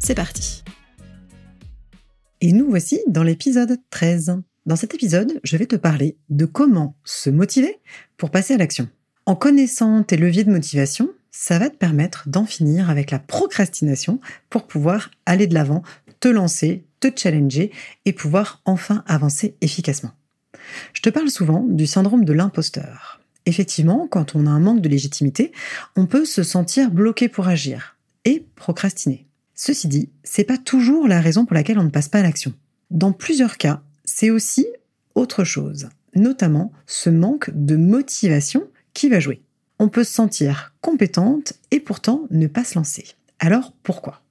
c'est parti Et nous voici dans l'épisode 13. Dans cet épisode, je vais te parler de comment se motiver pour passer à l'action. En connaissant tes leviers de motivation, ça va te permettre d'en finir avec la procrastination pour pouvoir aller de l'avant, te lancer, te challenger et pouvoir enfin avancer efficacement. Je te parle souvent du syndrome de l'imposteur. Effectivement, quand on a un manque de légitimité, on peut se sentir bloqué pour agir et procrastiner. Ceci dit, c'est pas toujours la raison pour laquelle on ne passe pas à l'action. Dans plusieurs cas, c'est aussi autre chose, notamment ce manque de motivation qui va jouer. On peut se sentir compétente et pourtant ne pas se lancer. Alors pourquoi?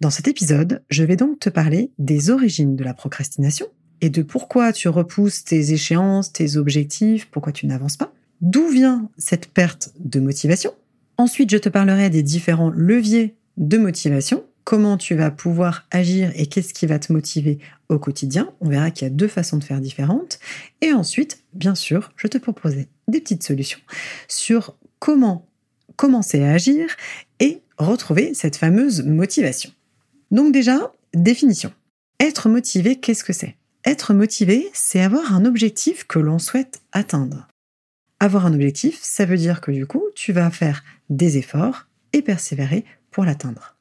Dans cet épisode, je vais donc te parler des origines de la procrastination et de pourquoi tu repousses tes échéances, tes objectifs, pourquoi tu n'avances pas, d'où vient cette perte de motivation. Ensuite, je te parlerai des différents leviers de motivation comment tu vas pouvoir agir et qu'est-ce qui va te motiver au quotidien. On verra qu'il y a deux façons de faire différentes. Et ensuite, bien sûr, je te proposerai des petites solutions sur comment commencer à agir et retrouver cette fameuse motivation. Donc déjà, définition. Être motivé, qu'est-ce que c'est? Être motivé, c'est avoir un objectif que l'on souhaite atteindre. Avoir un objectif, ça veut dire que du coup, tu vas faire des efforts et persévérer pour l'atteindre.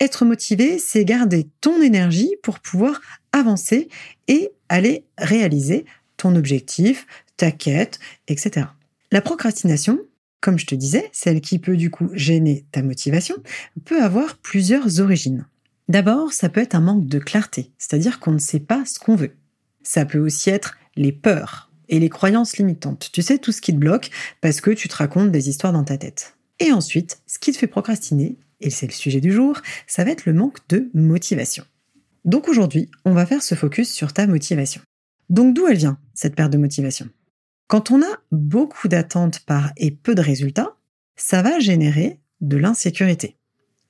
Être motivé, c'est garder ton énergie pour pouvoir avancer et aller réaliser ton objectif, ta quête, etc. La procrastination, comme je te disais, celle qui peut du coup gêner ta motivation, peut avoir plusieurs origines. D'abord, ça peut être un manque de clarté, c'est-à-dire qu'on ne sait pas ce qu'on veut. Ça peut aussi être les peurs et les croyances limitantes. Tu sais, tout ce qui te bloque parce que tu te racontes des histoires dans ta tête. Et ensuite, ce qui te fait procrastiner, et c'est le sujet du jour, ça va être le manque de motivation. Donc aujourd'hui, on va faire ce focus sur ta motivation. Donc d'où elle vient, cette perte de motivation? Quand on a beaucoup d'attentes par et peu de résultats, ça va générer de l'insécurité.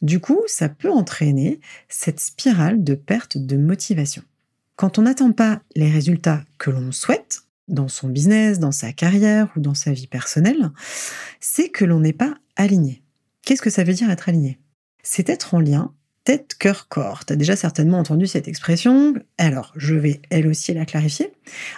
Du coup, ça peut entraîner cette spirale de perte de motivation. Quand on n'attend pas les résultats que l'on souhaite, dans son business, dans sa carrière ou dans sa vie personnelle, c'est que l'on n'est pas aligné. Qu'est-ce que ça veut dire être aligné? C'est être en lien tête, cœur, corps. Tu as déjà certainement entendu cette expression. Alors, je vais elle aussi la clarifier.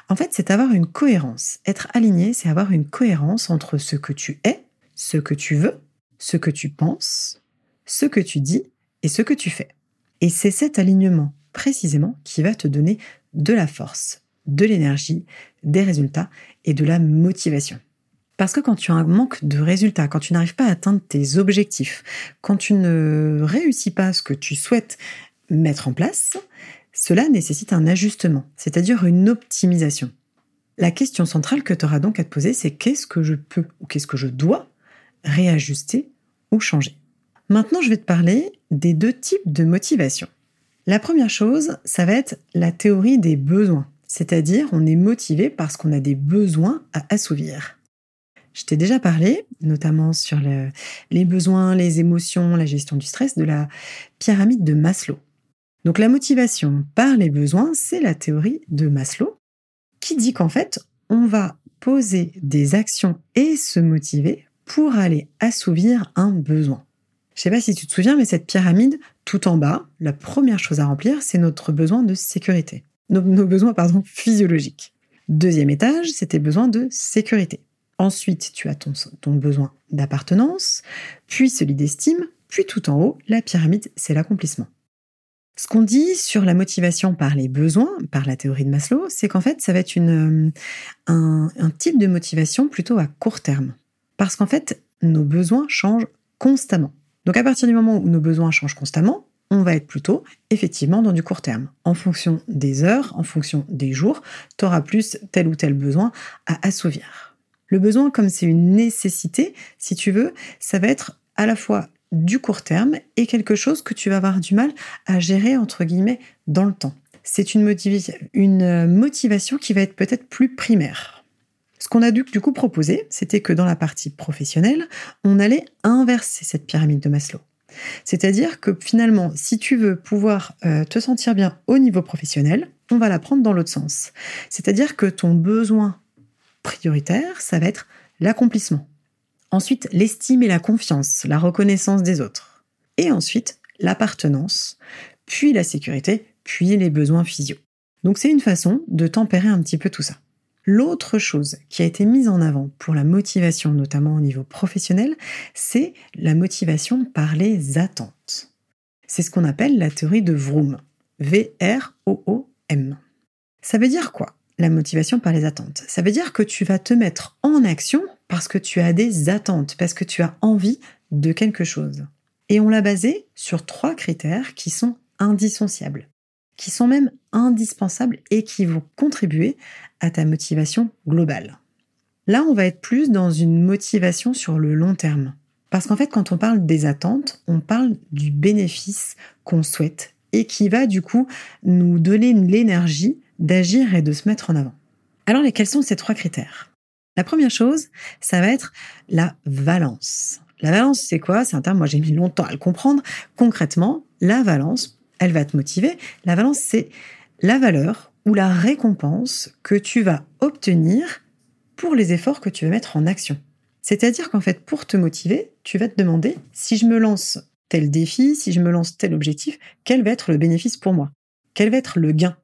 En fait, c'est avoir une cohérence. Être aligné, c'est avoir une cohérence entre ce que tu es, ce que tu veux, ce que tu penses, ce que tu dis et ce que tu fais. Et c'est cet alignement précisément qui va te donner de la force, de l'énergie, des résultats et de la motivation. Parce que quand tu as un manque de résultats, quand tu n'arrives pas à atteindre tes objectifs, quand tu ne réussis pas ce que tu souhaites mettre en place, cela nécessite un ajustement, c'est-à-dire une optimisation. La question centrale que tu auras donc à te poser, c'est qu'est-ce que je peux ou qu'est-ce que je dois réajuster ou changer? Maintenant, je vais te parler des deux types de motivation. La première chose, ça va être la théorie des besoins, c'est-à-dire on est motivé parce qu'on a des besoins à assouvir. Je t'ai déjà parlé, notamment sur les besoins, les émotions, la gestion du stress, de la pyramide de Maslow. Donc la motivation par les besoins, c'est la théorie de Maslow qui dit qu'en fait, on va poser des actions et se motiver pour aller assouvir un besoin. Je sais pas si tu te souviens, mais cette pyramide, tout en bas, la première chose à remplir, c'est notre besoin de sécurité. Nos, nos besoins, pardon, physiologiques. Deuxième étage, c'était besoin de sécurité. Ensuite, tu as ton, besoin d'appartenance, puis celui d'estime, puis tout en haut, la pyramide, c'est l'accomplissement. Ce qu'on dit sur la motivation par les besoins, par la théorie de Maslow, c'est qu'en fait, ça va être une, un, un type de motivation plutôt à court terme. Parce qu'en fait, nos besoins changent constamment. Donc à partir du moment où nos besoins changent constamment, on va être plutôt effectivement dans du court terme. En fonction des heures, en fonction des jours, tu auras plus tel ou tel besoin à assouvir. Le besoin, comme c'est une nécessité, si tu veux, ça va être à la fois du court terme et quelque chose que tu vas avoir du mal à gérer entre guillemets dans le temps. C'est une, une motivation qui va être peut-être plus primaire. Ce qu'on a dû du coup proposer, c'était que dans la partie professionnelle, on allait inverser cette pyramide de Maslow. C'est-à-dire que finalement, si tu veux pouvoir euh, te sentir bien au niveau professionnel, on va la prendre dans l'autre sens. C'est-à-dire que ton besoin prioritaire, ça va être l'accomplissement. Ensuite, l'estime et la confiance, la reconnaissance des autres. Et ensuite, l'appartenance, puis la sécurité, puis les besoins physio. Donc c'est une façon de tempérer un petit peu tout ça. L'autre chose qui a été mise en avant pour la motivation, notamment au niveau professionnel, c'est la motivation par les attentes. C'est ce qu'on appelle la théorie de Vroom. V-R-O-O-M. Ça veut dire quoi? La motivation par les attentes Ça veut dire que tu vas te mettre en action parce que tu as des attentes, parce que tu as envie de quelque chose. Et on l'a basé sur trois critères qui sont indissociables qui sont même indispensables et qui vont contribuer à ta motivation globale. Là, on va être plus dans une motivation sur le long terme. Parce qu'en fait, quand on parle des attentes, on parle du bénéfice qu'on souhaite et qui va du coup nous donner l'énergie d'agir et de se mettre en avant. Alors, quels sont ces trois critères? La première chose, ça va être la valence. La valence, c'est quoi? C'est un terme, moi j'ai mis longtemps à le comprendre. Concrètement, la valence, elle va te motiver. La valence, c'est la valeur ou la récompense que tu vas obtenir pour les efforts que tu vas mettre en action. C'est-à-dire qu'en fait, pour te motiver, tu vas te demander si je me lance tel défi, si je me lance tel objectif, quel va être le bénéfice pour moi? Quel va être le gain?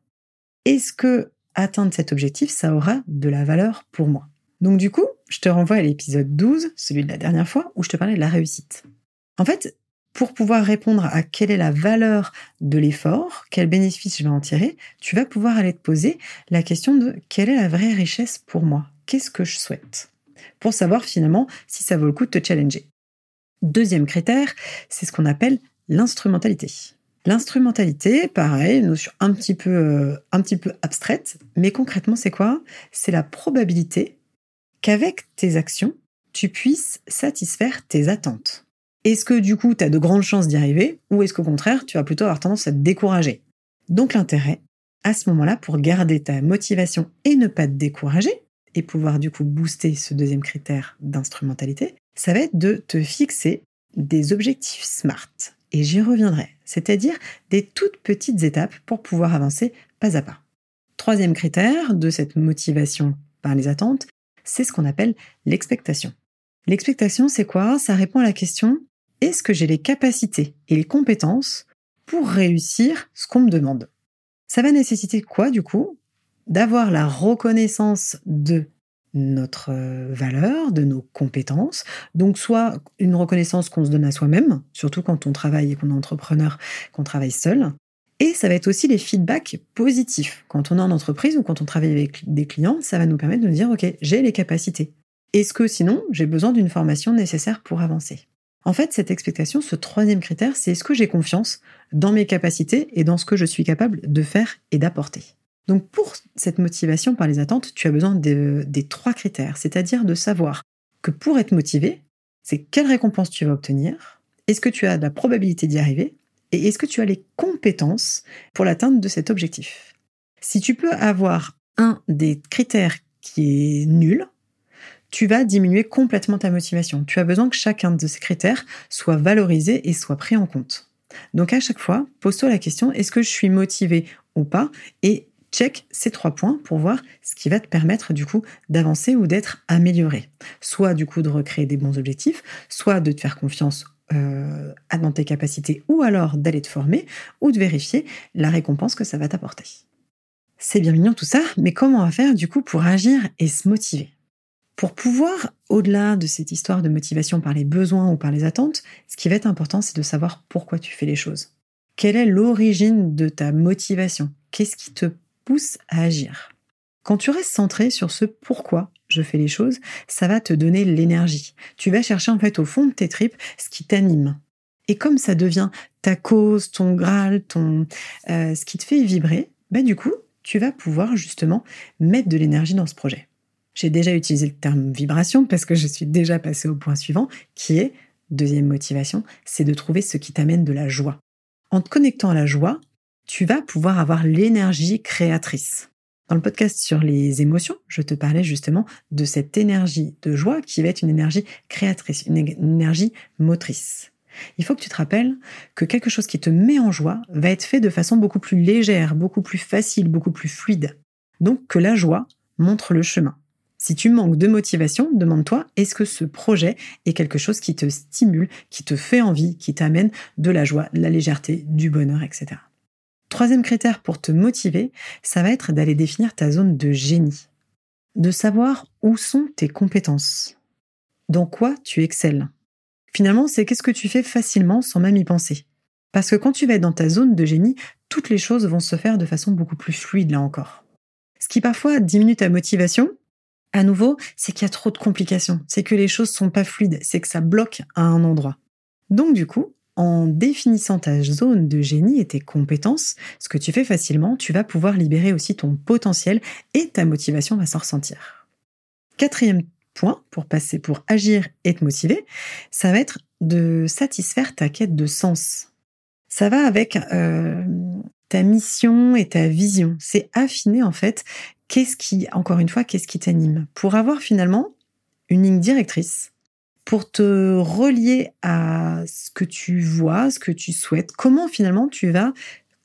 Est-ce que atteindre cet objectif, ça aura de la valeur pour moi? Donc du coup, je te renvoie à l'épisode 12, celui de la dernière fois, où je te parlais de la réussite. En fait, pour pouvoir répondre à quelle est la valeur de l'effort, quel bénéfice je vais en tirer, tu vas pouvoir aller te poser la question de quelle est la vraie richesse pour moi? Qu'est-ce que je souhaite? Pour savoir finalement si ça vaut le coup de te challenger. Deuxième critère, c'est ce qu'on appelle l'instrumentalité. L'instrumentalité, pareil, une notion un petit peu, euh, abstraite, mais concrètement, c'est quoi? C'est la probabilité qu'avec tes actions, tu puisses satisfaire tes attentes. Est-ce que du coup, tu as de grandes chances d'y arriver ou est-ce qu'au contraire, tu vas plutôt avoir tendance à te décourager? Donc l'intérêt, à ce moment-là, pour garder ta motivation et ne pas te décourager, et pouvoir du coup booster ce deuxième critère d'instrumentalité, ça va être de te fixer des objectifs SMART. Et j'y reviendrai, c'est-à-dire des toutes petites étapes pour pouvoir avancer pas à pas. Troisième critère de cette motivation par les attentes, c'est ce qu'on appelle l'expectation. L'expectation, c'est quoi? Ça répond à la question est-ce que j'ai les capacités et les compétences pour réussir ce qu'on me demande? Ça va nécessiter quoi du coup? D'avoir la reconnaissance de notre euh, valeur, de nos compétences. Donc soit une reconnaissance qu'on se donne à soi-même, surtout quand on travaille et qu'on est entrepreneur, qu'on travaille seul. Et ça va être aussi les feedbacks positifs. Quand on est en entreprise ou quand on travaille avec des clients, ça va nous permettre de nous dire, OK, j'ai les capacités. Est-ce que sinon, j'ai besoin d'une formation nécessaire pour avancer? En fait, cette expectation, ce troisième critère, c'est est-ce que j'ai confiance dans mes capacités et dans ce que je suis capable de faire et d'apporter? Donc pour cette motivation par les attentes, tu as besoin des trois critères, c'est-à-dire de savoir que pour être motivé, c'est quelle récompense tu vas obtenir, est-ce que tu as la probabilité d'y arriver, et est-ce que tu as les compétences pour l'atteinte de cet objectif. Si tu peux avoir un des critères qui est nul, tu vas diminuer complètement ta motivation. Tu as besoin que chacun de ces critères soit valorisé et soit pris en compte. Donc à chaque fois, pose-toi la question, est-ce que je suis motivé ou pas check ces trois points pour voir ce qui va te permettre du coup d'avancer ou d'être amélioré. Soit du coup de recréer des bons objectifs, soit de te faire confiance euh, dans tes capacités ou alors d'aller te former ou de vérifier la récompense que ça va t'apporter. C'est bien mignon tout ça, mais comment on va faire du coup pour agir et se motiver? Pour pouvoir, au-delà de cette histoire de motivation par les besoins ou par les attentes, ce qui va être important, c'est de savoir pourquoi tu fais les choses. Quelle est l'origine de ta motivation? Qu'est-ce qui te pousse à agir Quand tu restes centré sur ce pourquoi je fais les choses, ça va te donner l'énergie. Tu vas chercher en fait au fond de tes tripes ce qui t'anime. Et comme ça devient ta cause, ton graal, ton, euh, ce qui te fait vibrer, bah du coup, tu vas pouvoir justement mettre de l'énergie dans ce projet. J'ai déjà utilisé le terme vibration parce que je suis déjà passée au point suivant qui est deuxième motivation, c'est de trouver ce qui t'amène de la joie. En te connectant à la joie, tu vas pouvoir avoir l'énergie créatrice. Dans le podcast sur les émotions, je te parlais justement de cette énergie de joie qui va être une énergie créatrice, une énergie motrice. Il faut que tu te rappelles que quelque chose qui te met en joie va être fait de façon beaucoup plus légère, beaucoup plus facile, beaucoup plus fluide. Donc que la joie montre le chemin. Si tu manques de motivation, demande-toi, est-ce que ce projet est quelque chose qui te stimule, qui te fait envie, qui t'amène de la joie, de la légèreté, du bonheur, etc. Troisième critère pour te motiver, ça va être d'aller définir ta zone de génie. De savoir où sont tes compétences. Dans quoi tu excelles. Finalement, c'est qu'est-ce que tu fais facilement sans même y penser. Parce que quand tu vas être dans ta zone de génie, toutes les choses vont se faire de façon beaucoup plus fluide là encore. Ce qui parfois diminue ta motivation, à nouveau, c'est qu'il y a trop de complications, c'est que les choses sont pas fluides, c'est que ça bloque à un endroit. Donc du coup, en définissant ta zone de génie et tes compétences, ce que tu fais facilement, tu vas pouvoir libérer aussi ton potentiel et ta motivation va s'en ressentir. Quatrième point pour passer, pour agir et te motiver, ça va être de satisfaire ta quête de sens. Ça va avec euh, ta mission et ta vision. C'est affiner en fait qu'est-ce qui, encore une fois, qu'est-ce qui t'anime pour avoir finalement une ligne directrice, pour te relier à ce que tu vois, ce que tu souhaites, comment finalement tu vas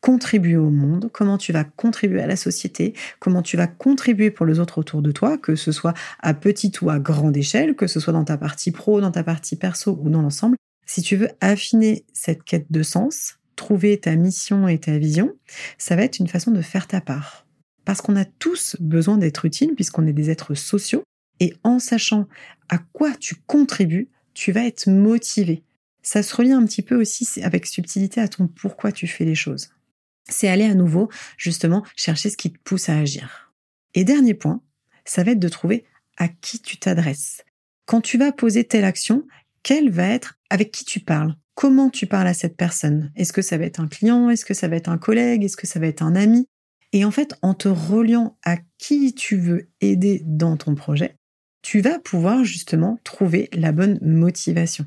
contribuer au monde, comment tu vas contribuer à la société, comment tu vas contribuer pour les autres autour de toi, que ce soit à petite ou à grande échelle, que ce soit dans ta partie pro, dans ta partie perso ou dans l'ensemble. Si tu veux affiner cette quête de sens, trouver ta mission et ta vision, ça va être une façon de faire ta part. Parce qu'on a tous besoin d'être utiles puisqu'on est des êtres sociaux et en sachant à quoi tu contribues, tu vas être motivé. Ça se relie un petit peu aussi avec subtilité à ton pourquoi tu fais les choses c'est aller à nouveau, justement, chercher ce qui te pousse à agir. Et dernier point, ça va être de trouver à qui tu t'adresses. Quand tu vas poser telle action, quelle va être, avec qui tu parles, comment tu parles à cette personne? Est-ce que ça va être un client? Est-ce que ça va être un collègue? Est-ce que ça va être un ami? Et en fait, en te reliant à qui tu veux aider dans ton projet, tu vas pouvoir justement trouver la bonne motivation.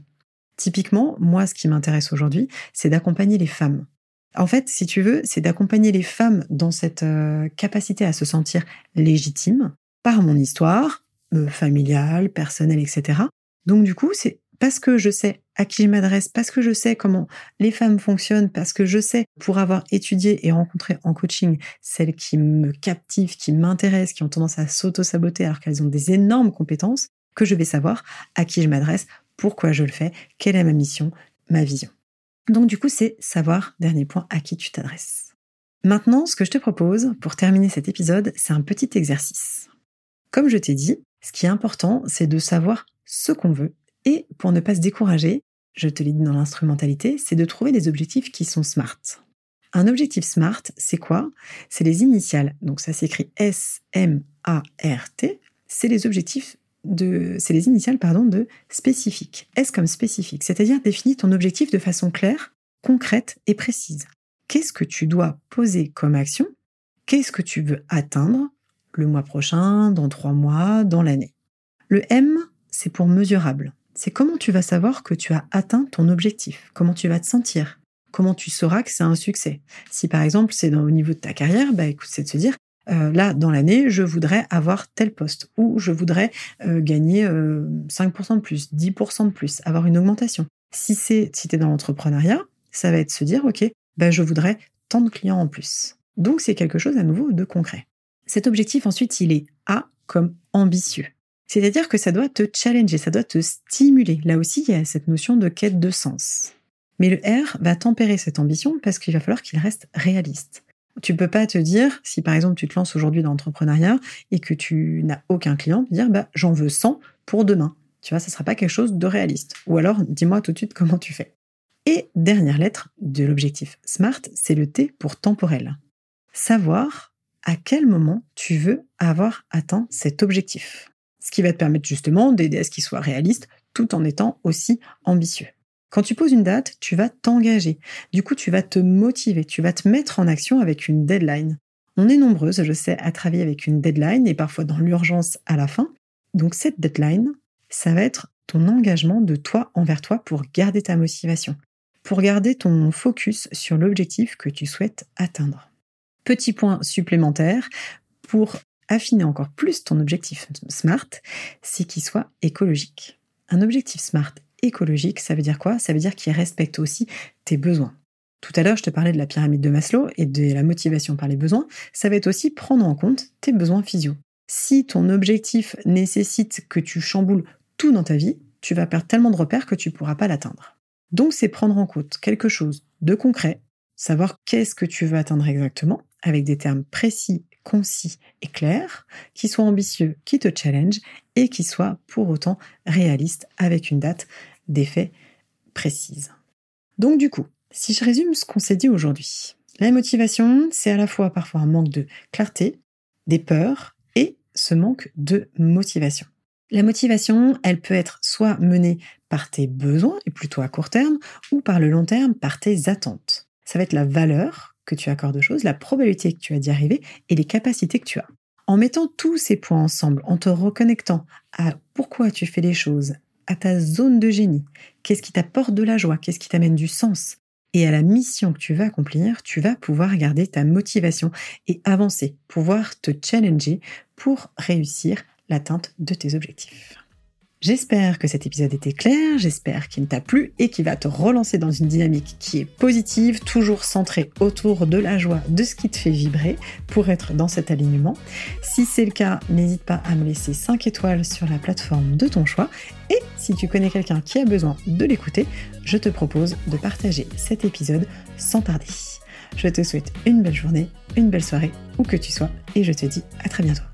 Typiquement, moi, ce qui m'intéresse aujourd'hui, c'est d'accompagner les femmes. En fait, si tu veux, c'est d'accompagner les femmes dans cette euh, capacité à se sentir légitimes par mon histoire, euh, familiale, personnelle, etc. Donc du coup, c'est parce que je sais à qui je m'adresse, parce que je sais comment les femmes fonctionnent, parce que je sais, pour avoir étudié et rencontré en coaching celles qui me captivent, qui m'intéressent, qui ont tendance à s'auto-saboter alors qu'elles ont des énormes compétences, que je vais savoir à qui je m'adresse, pourquoi je le fais, quelle est ma mission, ma vision. Donc du coup, c'est savoir, dernier point, à qui tu t'adresses. Maintenant, ce que je te propose pour terminer cet épisode, c'est un petit exercice. Comme je t'ai dit, ce qui est important, c'est de savoir ce qu'on veut et pour ne pas se décourager, je te l'ai dit dans l'instrumentalité, c'est de trouver des objectifs qui sont smart. Un objectif SMART, c'est quoi? C'est les initiales. Donc ça s'écrit S M A R T. C'est les objectifs c'est les initiales pardon, de spécifique. S comme spécifique, c'est-à-dire définir ton objectif de façon claire, concrète et précise. Qu'est-ce que tu dois poser comme action? Qu'est-ce que tu veux atteindre le mois prochain, dans trois mois, dans l'année? Le M, c'est pour mesurable. C'est comment tu vas savoir que tu as atteint ton objectif, comment tu vas te sentir, comment tu sauras que c'est un succès? Si par exemple c'est au niveau de ta carrière, bah écoute, c'est de se dire euh, là, dans l'année, je voudrais avoir tel poste ou je voudrais euh, gagner 5% euh, de plus, 10% de plus, avoir une augmentation. Si c'est si dans l'entrepreneuriat, ça va être se dire, OK, ben, je voudrais tant de clients en plus. Donc, c'est quelque chose à nouveau de concret. Cet objectif, ensuite, il est A comme ambitieux. C'est-à-dire que ça doit te challenger, ça doit te stimuler. Là aussi, il y a cette notion de quête de sens. Mais le R va tempérer cette ambition parce qu'il va falloir qu'il reste réaliste. Tu peux pas te dire, si par exemple tu te lances aujourd'hui dans l'entrepreneuriat et que tu n'as aucun client, dire bah j'en veux 100 pour demain. Tu vois, ça sera pas quelque chose de réaliste. Ou alors, dis-moi tout de suite comment tu fais. Et dernière lettre de l'objectif SMART, c'est le T pour temporel. Savoir à quel moment tu veux avoir atteint cet objectif. Ce qui va te permettre justement d'aider à ce qu'il soit réaliste tout en étant aussi ambitieux. Quand tu poses une date, tu vas t'engager. Du coup, tu vas te motiver, tu vas te mettre en action avec une deadline. On est nombreuses, je sais, à travailler avec une deadline et parfois dans l'urgence à la fin. Donc cette deadline, ça va être ton engagement de toi envers toi pour garder ta motivation, pour garder ton focus sur l'objectif que tu souhaites atteindre. Petit point supplémentaire pour affiner encore plus ton objectif SMART, c'est qu'il soit écologique. Un objectif SMART écologique, ça veut dire quoi? Ça veut dire qu'il respecte aussi tes besoins. Tout à l'heure, je te parlais de la pyramide de Maslow et de la motivation par les besoins. Ça va être aussi prendre en compte tes besoins physio. Si ton objectif nécessite que tu chamboules tout dans ta vie, tu vas perdre tellement de repères que tu ne pourras pas l'atteindre. Donc, c'est prendre en compte quelque chose de concret, savoir qu'est-ce que tu veux atteindre exactement, avec des termes précis, concis et clairs, qui soient ambitieux, qui te challenge et qui soient pour autant réalistes avec une date d'effet précise. Donc du coup, si je résume ce qu'on s'est dit aujourd'hui, la motivation, c'est à la fois parfois un manque de clarté, des peurs et ce manque de motivation. La motivation, elle peut être soit menée par tes besoins, et plutôt à court terme, ou par le long terme, par tes attentes. Ça va être la valeur que tu accordes aux choses, la probabilité que tu as d'y arriver et les capacités que tu as. En mettant tous ces points ensemble, en te reconnectant à pourquoi tu fais les choses, à ta zone de génie, qu'est-ce qui t'apporte de la joie, qu'est-ce qui t'amène du sens, et à la mission que tu vas accomplir, tu vas pouvoir garder ta motivation et avancer, pouvoir te challenger pour réussir l'atteinte de tes objectifs. J'espère que cet épisode était clair, j'espère qu'il t'a plu et qu'il va te relancer dans une dynamique qui est positive, toujours centrée autour de la joie, de ce qui te fait vibrer pour être dans cet alignement. Si c'est le cas, n'hésite pas à me laisser 5 étoiles sur la plateforme de ton choix et si tu connais quelqu'un qui a besoin de l'écouter, je te propose de partager cet épisode sans tarder. Je te souhaite une belle journée, une belle soirée, où que tu sois, et je te dis à très bientôt.